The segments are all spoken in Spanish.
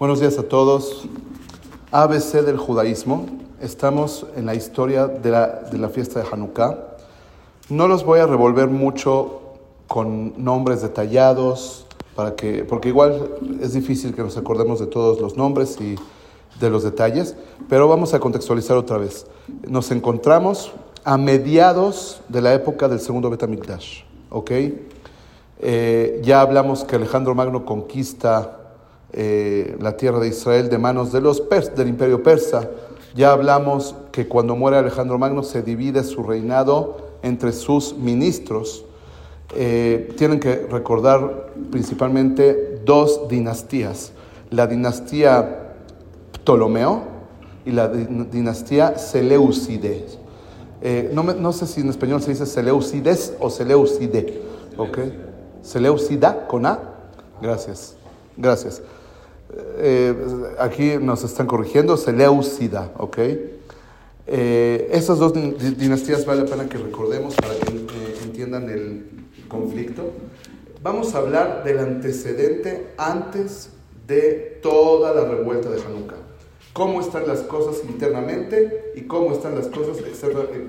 Buenos días a todos. ABC del judaísmo. Estamos en la historia de la, de la fiesta de Hanukkah. No los voy a revolver mucho con nombres detallados, para que, porque igual es difícil que nos acordemos de todos los nombres y de los detalles, pero vamos a contextualizar otra vez. Nos encontramos a mediados de la época del segundo Betamikdash, ¿ok? Eh, ya hablamos que Alejandro Magno conquista eh, la tierra de Israel de manos de los del imperio persa. Ya hablamos que cuando muere Alejandro Magno se divide su reinado entre sus ministros. Eh, tienen que recordar principalmente dos dinastías, la dinastía Ptolomeo y la dinastía Seleucide. Eh, no, no, sé si en español se dice Seleucides o Seleucide, ¿ok? Seleucida con A. Gracias, gracias. Eh, aquí nos están corrigiendo, Seleucida, ¿ok? Eh, esas dos dinastías vale la pena que recordemos para que eh, entiendan el conflicto. Vamos a hablar del antecedente antes de toda la revuelta de Hanukkah. Cómo están las cosas internamente y cómo están las cosas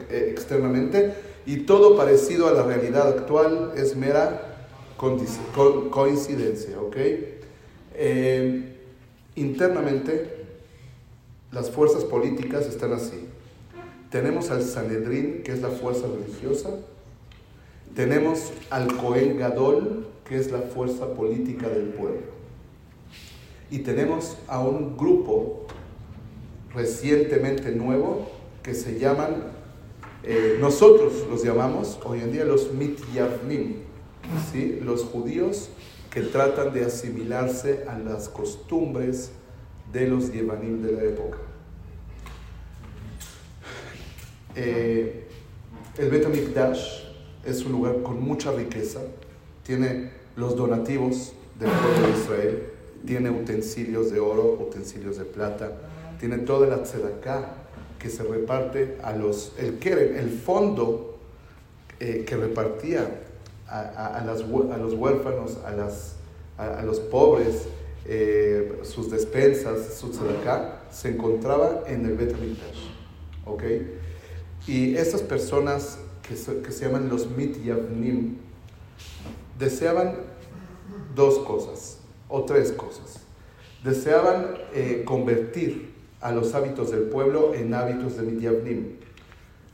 externamente. Y todo parecido a la realidad actual es mera coincidencia, ¿ok? Eh, internamente, las fuerzas políticas están así. Tenemos al Sanedrín, que es la fuerza religiosa. Tenemos al Cohen Gadol, que es la fuerza política del pueblo. Y tenemos a un grupo recientemente nuevo que se llaman, eh, nosotros los llamamos hoy en día los Mityavnim, ¿sí? los judíos que tratan de asimilarse a las costumbres de los Yevanim de la época. Eh, el Bet es un lugar con mucha riqueza, tiene los donativos del pueblo de Israel, tiene utensilios de oro, utensilios de plata, tiene toda la tzedakah que se reparte a los, el keren, el fondo eh, que repartía a, las, a los huérfanos, a, las, a, los pobres, eh, sus despensas, su tzedakah, se encontraba en el Bet ¿ok? Y estas personas que se, que se llaman los Mityavnim deseaban dos cosas, o tres cosas. Deseaban eh, convertir a los hábitos del pueblo en hábitos de Mityavnim.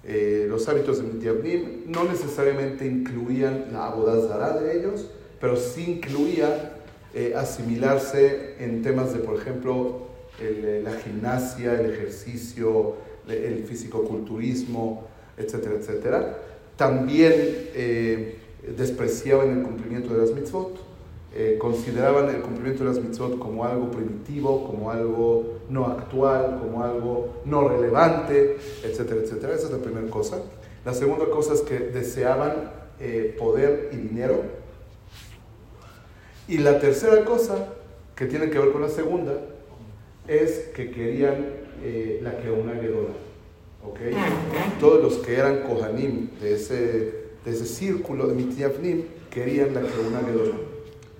Eh, los hábitos de Mityavnim no necesariamente incluían la abodazara de ellos, pero sí incluía eh, asimilarse en temas de, por ejemplo, eh, la gimnasia, el ejercicio, el fisicoculturismo, etcétera, etcétera. También despreciaban el cumplimiento de las mitzvot, consideraban el cumplimiento de las mitzvot como algo primitivo, como algo no actual, como algo no relevante, etcétera, etcétera. Esa es la primera cosa. La segunda cosa es que deseaban eh, poder y dinero. Y la tercera cosa, que tiene que ver con la segunda, es que querían eh, la una Gedora. ¿okay? Todos los que eran Kohanim de ese, de ese círculo de Mityafnim querían la una Gedora.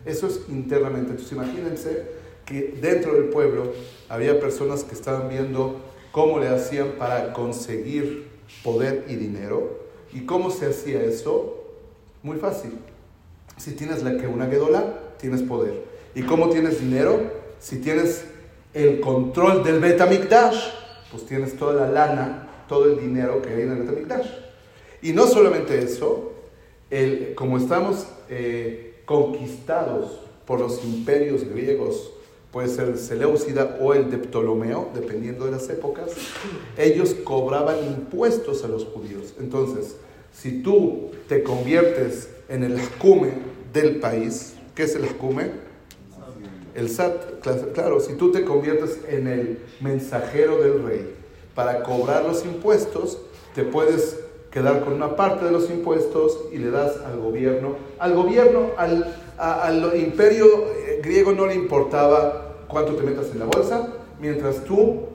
Eso es internamente. Entonces imagínense que dentro del pueblo había personas que estaban viendo cómo le hacían para conseguir poder y dinero. ¿Y cómo se hacía eso? Muy fácil. Si tienes la que una gedola, tienes poder. ¿Y cómo tienes dinero? Si tienes el control del Betamikdash, pues tienes toda la lana, todo el dinero que hay en el Betamikdash. Y no solamente eso, el, como estamos eh, conquistados por los imperios griegos puede ser el Seleucida o el de Ptolomeo, dependiendo de las épocas, ellos cobraban impuestos a los judíos. Entonces, si tú te conviertes en el Hakume del país, ¿qué es el Hakume? El SAT, claro, si tú te conviertes en el mensajero del rey para cobrar los impuestos, te puedes quedar con una parte de los impuestos y le das al gobierno. Al gobierno, al, al imperio eh, griego no le importaba cuánto te metas en la bolsa, mientras tú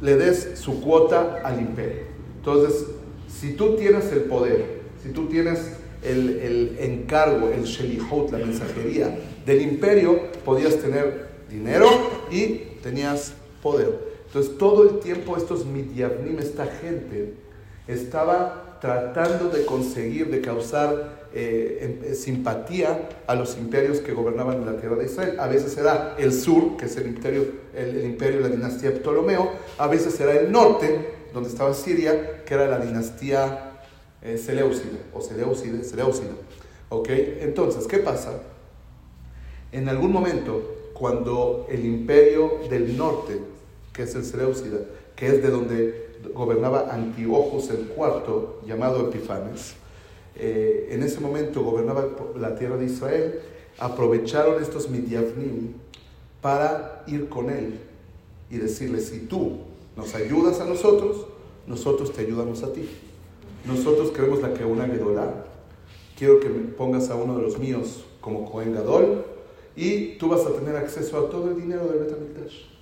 le des su cuota al imperio. Entonces, si tú tienes el poder, si tú tienes el, el encargo, el shelihot, la mensajería del imperio, podías tener dinero y tenías poder. Entonces todo el tiempo estos midiavnim, esta gente, estaba tratando de conseguir, de causar eh, em, eh, simpatía a los imperios que gobernaban en la tierra de Israel. A veces era el sur, que es el imperio, el, imperio de la dinastía de Ptolomeo, a veces era el norte, donde estaba Siria, que era la dinastía eh, Seleucida, o Seleucida, Seleucida. ¿Ok? Entonces, ¿qué pasa? En algún momento, cuando el imperio del norte que es el Seleucida, que es de donde gobernaba Antiochus el cuarto, llamado Epifanes. Eh, en ese momento gobernaba la tierra de Israel, aprovecharon estos midiavnim para ir con él y decirle, si tú nos ayudas a nosotros, nosotros te ayudamos a ti. Nosotros queremos la que una Gedolá. Quiero que me pongas a uno de los míos como Cohen Gadol y tú vas a tener acceso a todo el dinero del Betamikdash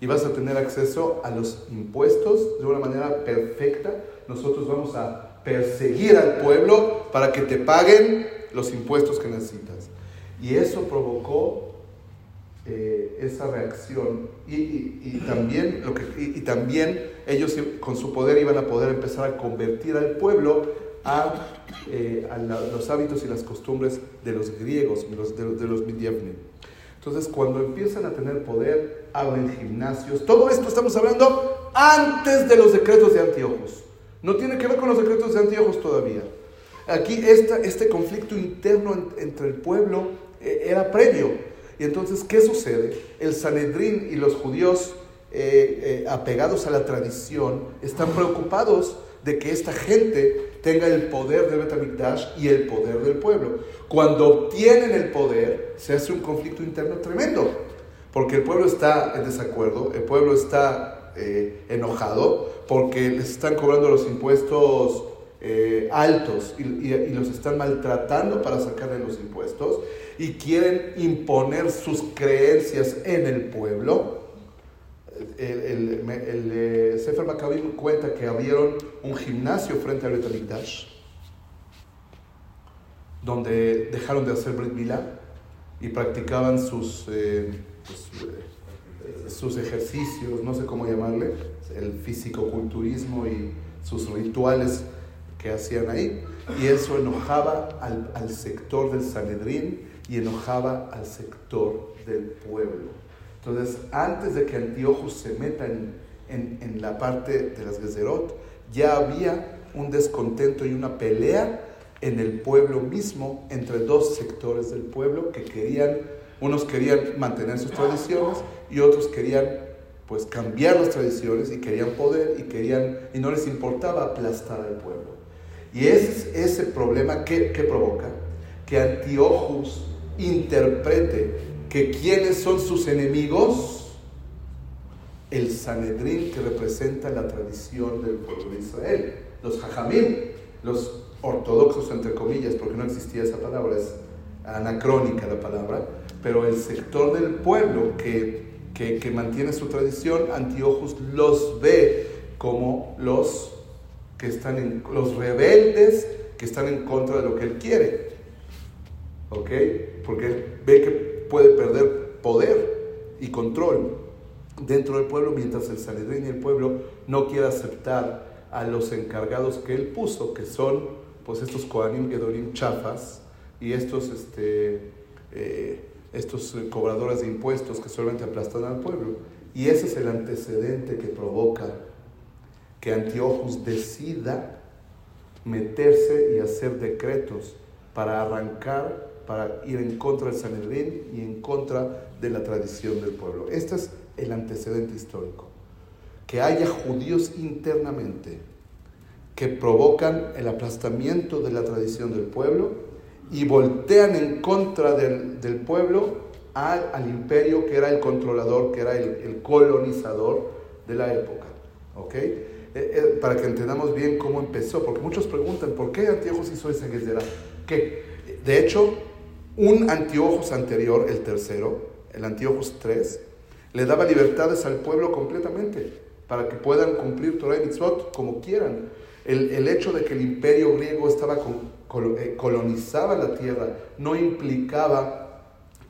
y vas a tener acceso a los impuestos de una manera perfecta. Nosotros vamos a perseguir al pueblo para que te paguen los impuestos que necesitas. Y eso provocó eh, esa reacción y, también lo que, y, también ellos con su poder iban a poder empezar a convertir al pueblo a, eh, los hábitos y las costumbres de los griegos, de los, de, los entonces, cuando empiezan a tener poder, abren gimnasios. Todo esto estamos hablando antes de los decretos de Antiojos. No tiene que ver con los decretos de Antiojos todavía. Aquí este conflicto interno entre el pueblo eh, era previo. Y entonces, ¿qué sucede? El Sanedrín y los judíos eh, eh, apegados a la tradición están preocupados de que esta gente tenga el poder del Betamikdash y el poder del pueblo. Cuando obtienen el poder, se hace un conflicto interno tremendo, porque el pueblo está en desacuerdo, el pueblo está eh, enojado, porque les están cobrando los impuestos eh, altos y, los están maltratando para sacarle los impuestos y quieren imponer sus creencias en el pueblo el, el, eh, Sefer Maccabim cuenta que abrieron un gimnasio frente al Betamikdash, donde dejaron de hacer Brit Milá y practicaban sus, eh, pues, eh, sus ejercicios, no sé cómo llamarle, el físico-culturismo y sus rituales que hacían ahí. Y eso enojaba al, al sector del Sanedrín y enojaba al sector del pueblo. Entonces, antes de que Antiochus se meta en, en, la parte de las Gezerot, ya había un descontento y una pelea en el pueblo mismo entre dos sectores del pueblo que querían, unos querían mantener sus tradiciones y otros querían pues cambiar las tradiciones y querían poder y querían y no les importaba aplastar al pueblo. Y ese es ese problema que, que provoca que Antiochus interprete que quiénes son sus enemigos, el Sanedrín que representa la tradición del pueblo de Israel, los Jajamim, los ortodoxos entre comillas, porque no existía esa palabra, es anacrónica la palabra, pero el sector del pueblo que, que, mantiene su tradición, Antiochus los ve como los que están en, los rebeldes que están en contra de lo que él quiere. ¿Ok? Porque ve que puede perder poder y control dentro del pueblo mientras el Sanedrín y el pueblo no quiera aceptar a los encargados que él puso, que son pues estos Kohanim Gedorim chafas y estos, este, eh, estos cobradores de impuestos que solamente aplastan al pueblo. Y ese es el antecedente que provoca que Antiochus decida meterse y hacer decretos para arrancar para ir en contra del Sanedrín y en contra de la tradición del pueblo. Este es el antecedente histórico. Que haya judíos internamente que provocan el aplastamiento de la tradición del pueblo y voltean en contra del, pueblo al, al, imperio que era el controlador, que era el, colonizador de la época. ¿Ok? Eh, eh, para que entendamos bien cómo empezó, porque muchos preguntan, ¿por qué Antiochos hizo esa guerra? Que, de hecho, un anteojos anterior, el tercero, el anteojos 3, le daba libertades al pueblo completamente para que puedan cumplir Torah y Mitzvot como quieran. El, hecho de que el imperio griego estaba con, eh, colonizaba la tierra no implicaba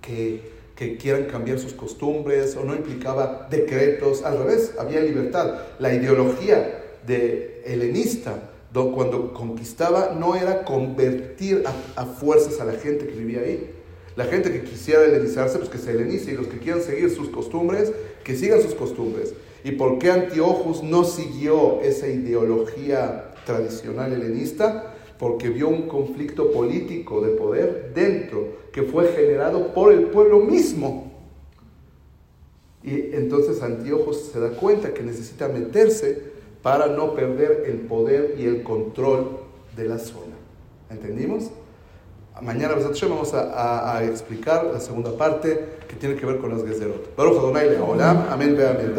que, que quieran cambiar sus costumbres o no implicaba decretos, al revés, había libertad. La ideología de helenista cuando conquistaba no era convertir a, fuerzas a la gente que vivía ahí. La gente que quisiera helenizarse, pues que se helenice, y los que quieran seguir sus costumbres, que sigan sus costumbres. ¿Y por qué Antiochus no siguió esa ideología tradicional helenista? Porque vio un conflicto político de poder dentro que fue generado por el pueblo mismo. Y entonces Antiochus se da cuenta que necesita meterse para no perder el poder y el control de la zona. ¿Entendimos? Mañana vamos a, a, explicar la segunda parte que tiene que ver con las Gezerot. Baruch Adonai Leolam. Amén. Amén.